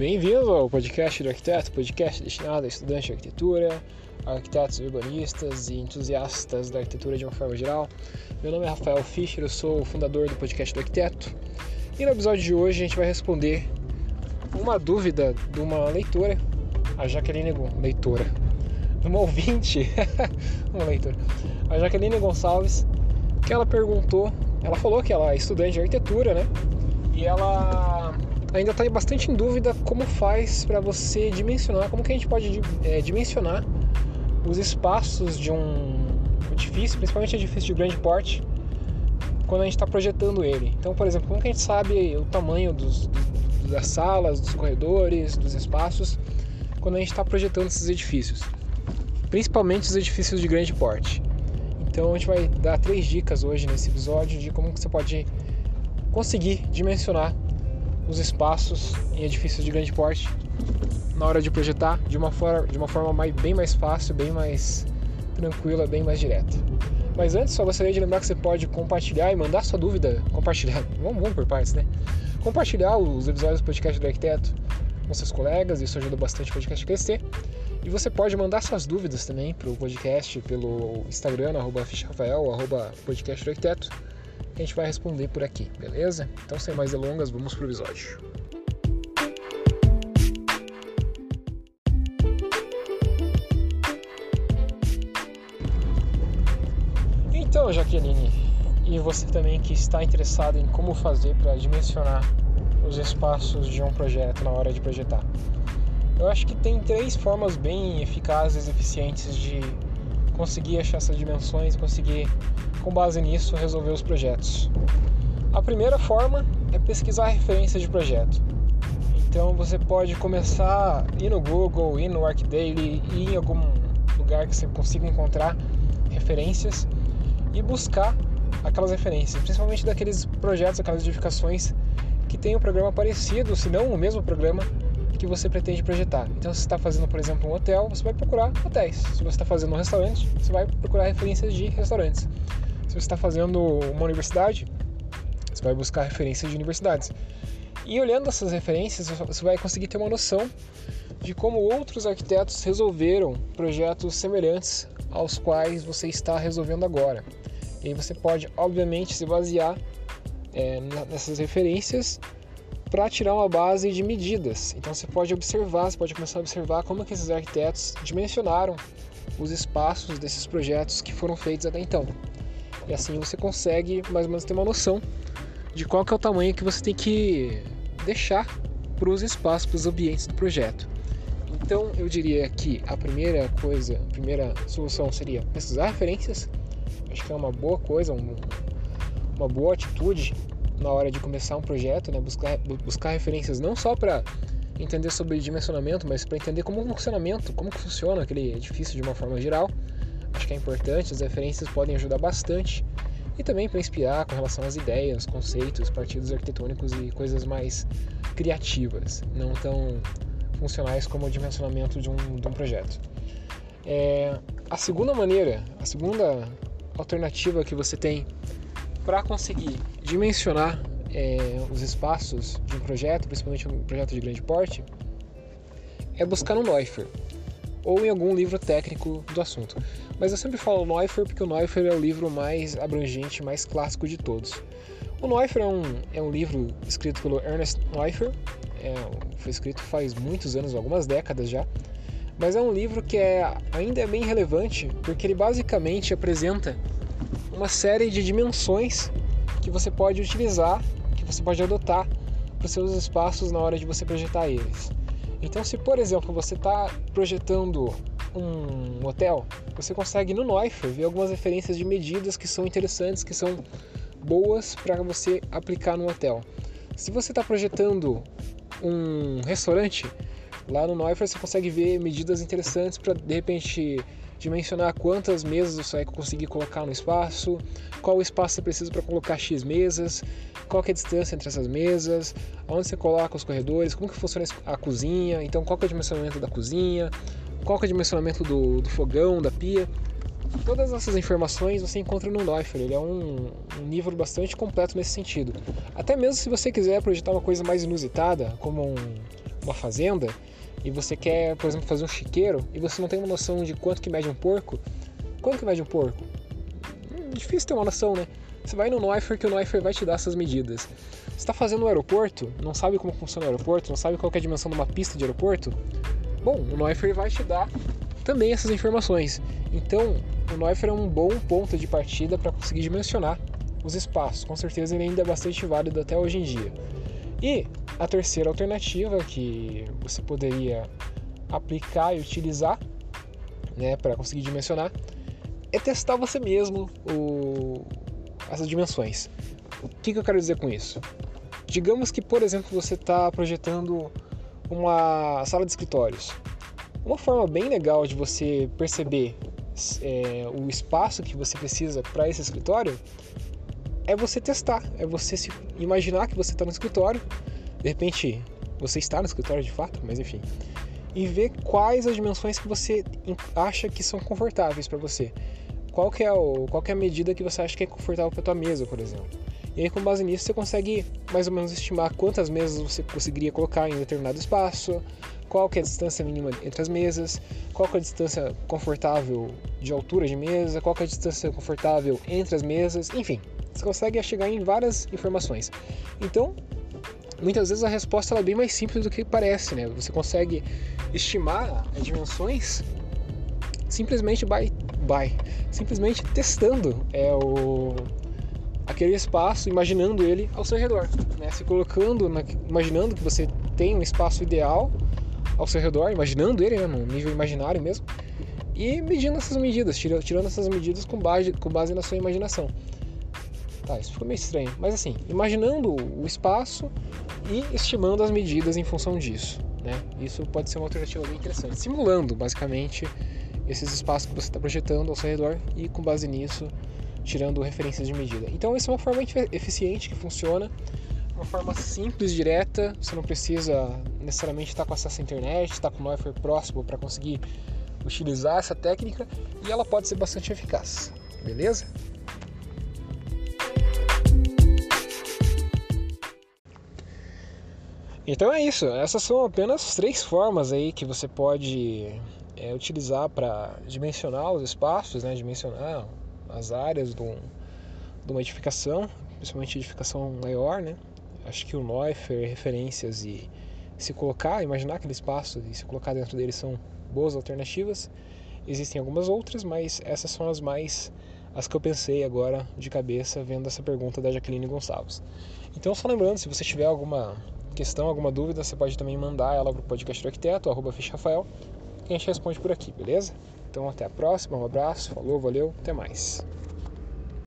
Bem-vindo ao podcast do arquiteto, podcast destinado a estudantes de arquitetura, arquitetos urbanistas e entusiastas da arquitetura de uma forma geral. Meu nome é Rafael Fischer, eu sou o fundador do podcast do arquiteto. E no episódio de hoje a gente vai responder uma dúvida de uma leitora, a Jaqueline leitora, de uma ouvinte, uma leitora, a Jaqueline Gonçalves, que ela perguntou, ela falou que ela é estudante de arquitetura, né? E ela ainda está bastante em dúvida como faz para você dimensionar, como que a gente pode é, dimensionar os espaços de um edifício, principalmente edifício de grande porte, quando a gente está projetando ele. Então, por exemplo, como que a gente sabe o tamanho dos, das salas, dos corredores, dos espaços, quando a gente está projetando esses edifícios, principalmente os edifícios de grande porte. Então, a gente vai dar três dicas hoje nesse episódio de como que você pode conseguir dimensionar os espaços em edifícios de grande porte na hora de projetar de uma forma, de uma forma mais, bem mais fácil, bem mais tranquila, bem mais direta. Mas antes, só gostaria de lembrar que você pode compartilhar e mandar sua dúvida, compartilhar, vamos, vamos por partes, né? Compartilhar os episódios do podcast do arquiteto com seus colegas, isso ajuda bastante o podcast a crescer. E você pode mandar suas dúvidas também para o podcast pelo Instagram, arroba ficharafael, arroba podcast do arquiteto que a gente vai responder por aqui, beleza? Então, sem mais delongas, vamos pro episódio. Então, Jaqueline, e você também que está interessado em como fazer para dimensionar os espaços de um projeto na hora de projetar. Eu acho que tem três formas bem eficazes e eficientes de conseguir achar essas dimensões, conseguir com base nisso, resolver os projetos. A primeira forma é pesquisar referências de projeto. Então você pode começar a ir no Google, ir no ArcDaily, ir em algum lugar que você consiga encontrar referências e buscar aquelas referências, principalmente daqueles projetos, aquelas edificações que têm um programa parecido, se não o mesmo programa que você pretende projetar. Então, se está fazendo, por exemplo, um hotel, você vai procurar hotéis. Se você está fazendo um restaurante, você vai procurar referências de restaurantes. Se você está fazendo uma universidade, você vai buscar referências de universidades. E olhando essas referências, você vai conseguir ter uma noção de como outros arquitetos resolveram projetos semelhantes aos quais você está resolvendo agora. E aí você pode, obviamente, se basear é, nessas referências para tirar uma base de medidas. Então você pode observar, você pode começar a observar como que esses arquitetos dimensionaram os espaços desses projetos que foram feitos até então. E assim você consegue mais ou menos ter uma noção de qual que é o tamanho que você tem que deixar para os espaços, para os ambientes do projeto. Então eu diria que a primeira coisa, a primeira solução seria pesquisar referências. Acho que é uma boa coisa, um, uma boa atitude na hora de começar um projeto, né? buscar, buscar referências não só para entender sobre dimensionamento, mas para entender como o funcionamento, como funciona aquele edifício de uma forma geral acho que é importante, as referências podem ajudar bastante e também para inspirar com relação às ideias, conceitos, partidos arquitetônicos e coisas mais criativas, não tão funcionais como o dimensionamento de um, de um projeto. É, a segunda maneira, a segunda alternativa que você tem para conseguir dimensionar é, os espaços de um projeto, principalmente um projeto de grande porte, é buscar no Neuffer ou em algum livro técnico do assunto. Mas eu sempre falo Neuffer porque o Neuffer é o livro mais abrangente, mais clássico de todos. O Neuffer é um, é um livro escrito pelo Ernest Neuffer, é, foi escrito faz muitos anos, algumas décadas já, mas é um livro que é, ainda é bem relevante porque ele basicamente apresenta uma série de dimensões que você pode utilizar, que você pode adotar para os seus espaços na hora de você projetar eles. Então, se por exemplo você está projetando um hotel, você consegue no Neuffer ver algumas referências de medidas que são interessantes, que são boas para você aplicar no hotel. Se você está projetando um restaurante, lá no Neuffer você consegue ver medidas interessantes para de repente dimensionar quantas mesas você vai conseguir colocar no espaço, qual espaço você precisa para colocar X mesas, qual é a distância entre essas mesas, onde você coloca os corredores, como que funciona a cozinha, então qual é o dimensionamento da cozinha, qual é o dimensionamento do, do fogão, da pia. Todas essas informações você encontra no Neuffer, ele é um, um livro bastante completo nesse sentido. Até mesmo se você quiser projetar uma coisa mais inusitada, como um, uma fazenda e você quer, por exemplo, fazer um chiqueiro e você não tem uma noção de quanto que mede um porco, quanto que mede um porco? Hum, difícil ter uma noção, né? Você vai no Neufer que o Neufer vai te dar essas medidas. Você está fazendo um aeroporto, não sabe como funciona o aeroporto, não sabe qual é a dimensão de uma pista de aeroporto? Bom, o Neufer vai te dar também essas informações. Então, o Neufer é um bom ponto de partida para conseguir dimensionar os espaços. Com certeza ele ainda é bastante válido até hoje em dia. E a terceira alternativa que você poderia aplicar e utilizar né, para conseguir dimensionar é testar você mesmo o, essas dimensões. O que, que eu quero dizer com isso? Digamos que, por exemplo, você está projetando uma sala de escritórios. Uma forma bem legal de você perceber é, o espaço que você precisa para esse escritório é você testar, é você se imaginar que você está no escritório, de repente você está no escritório de fato, mas enfim, e ver quais as dimensões que você acha que são confortáveis para você. Qual que, é o, qual que é a medida que você acha que é confortável para tua mesa, por exemplo. E aí, com base nisso, você consegue mais ou menos estimar quantas mesas você conseguiria colocar em determinado espaço, qual que é a distância mínima entre as mesas, qual que é a distância confortável de altura de mesa, qual que é a distância confortável entre as mesas, enfim, você consegue chegar em várias informações. Então, muitas vezes a resposta é bem mais simples do que parece, né? Você consegue estimar as dimensões simplesmente by, by simplesmente testando é o aquele espaço, imaginando ele ao seu redor, né? Se colocando, na, imaginando que você tem um espaço ideal ao seu redor, imaginando ele, né, no nível imaginário mesmo, e medindo essas medidas, tirando essas medidas com base, com base na sua imaginação. Tá, isso ficou meio estranho. Mas assim, imaginando o espaço e estimando as medidas em função disso. Né? Isso pode ser uma alternativa bem interessante. Simulando, basicamente, esses espaços que você está projetando ao seu redor e, com base nisso, tirando referências de medida. Então, essa é uma forma eficiente que funciona, uma forma simples, direta. Você não precisa necessariamente estar com acesso à internet, estar com o Neufer próximo para conseguir utilizar essa técnica e ela pode ser bastante eficaz. Beleza? Então é isso. Essas são apenas três formas aí que você pode é, utilizar para dimensionar os espaços, né? dimensionar as áreas de, um, de uma edificação, principalmente edificação maior, né? Acho que o Neufer, referências e se colocar, imaginar aquele espaço e se colocar dentro dele são boas alternativas. Existem algumas outras, mas essas são as mais as que eu pensei agora de cabeça vendo essa pergunta da Jaqueline Gonçalves. Então, só lembrando, se você tiver alguma questão, alguma dúvida, você pode também mandar ela para o podcast do arquiteto, arroba Rafael, que a gente responde por aqui, beleza? Então até a próxima, um abraço, falou, valeu, até mais.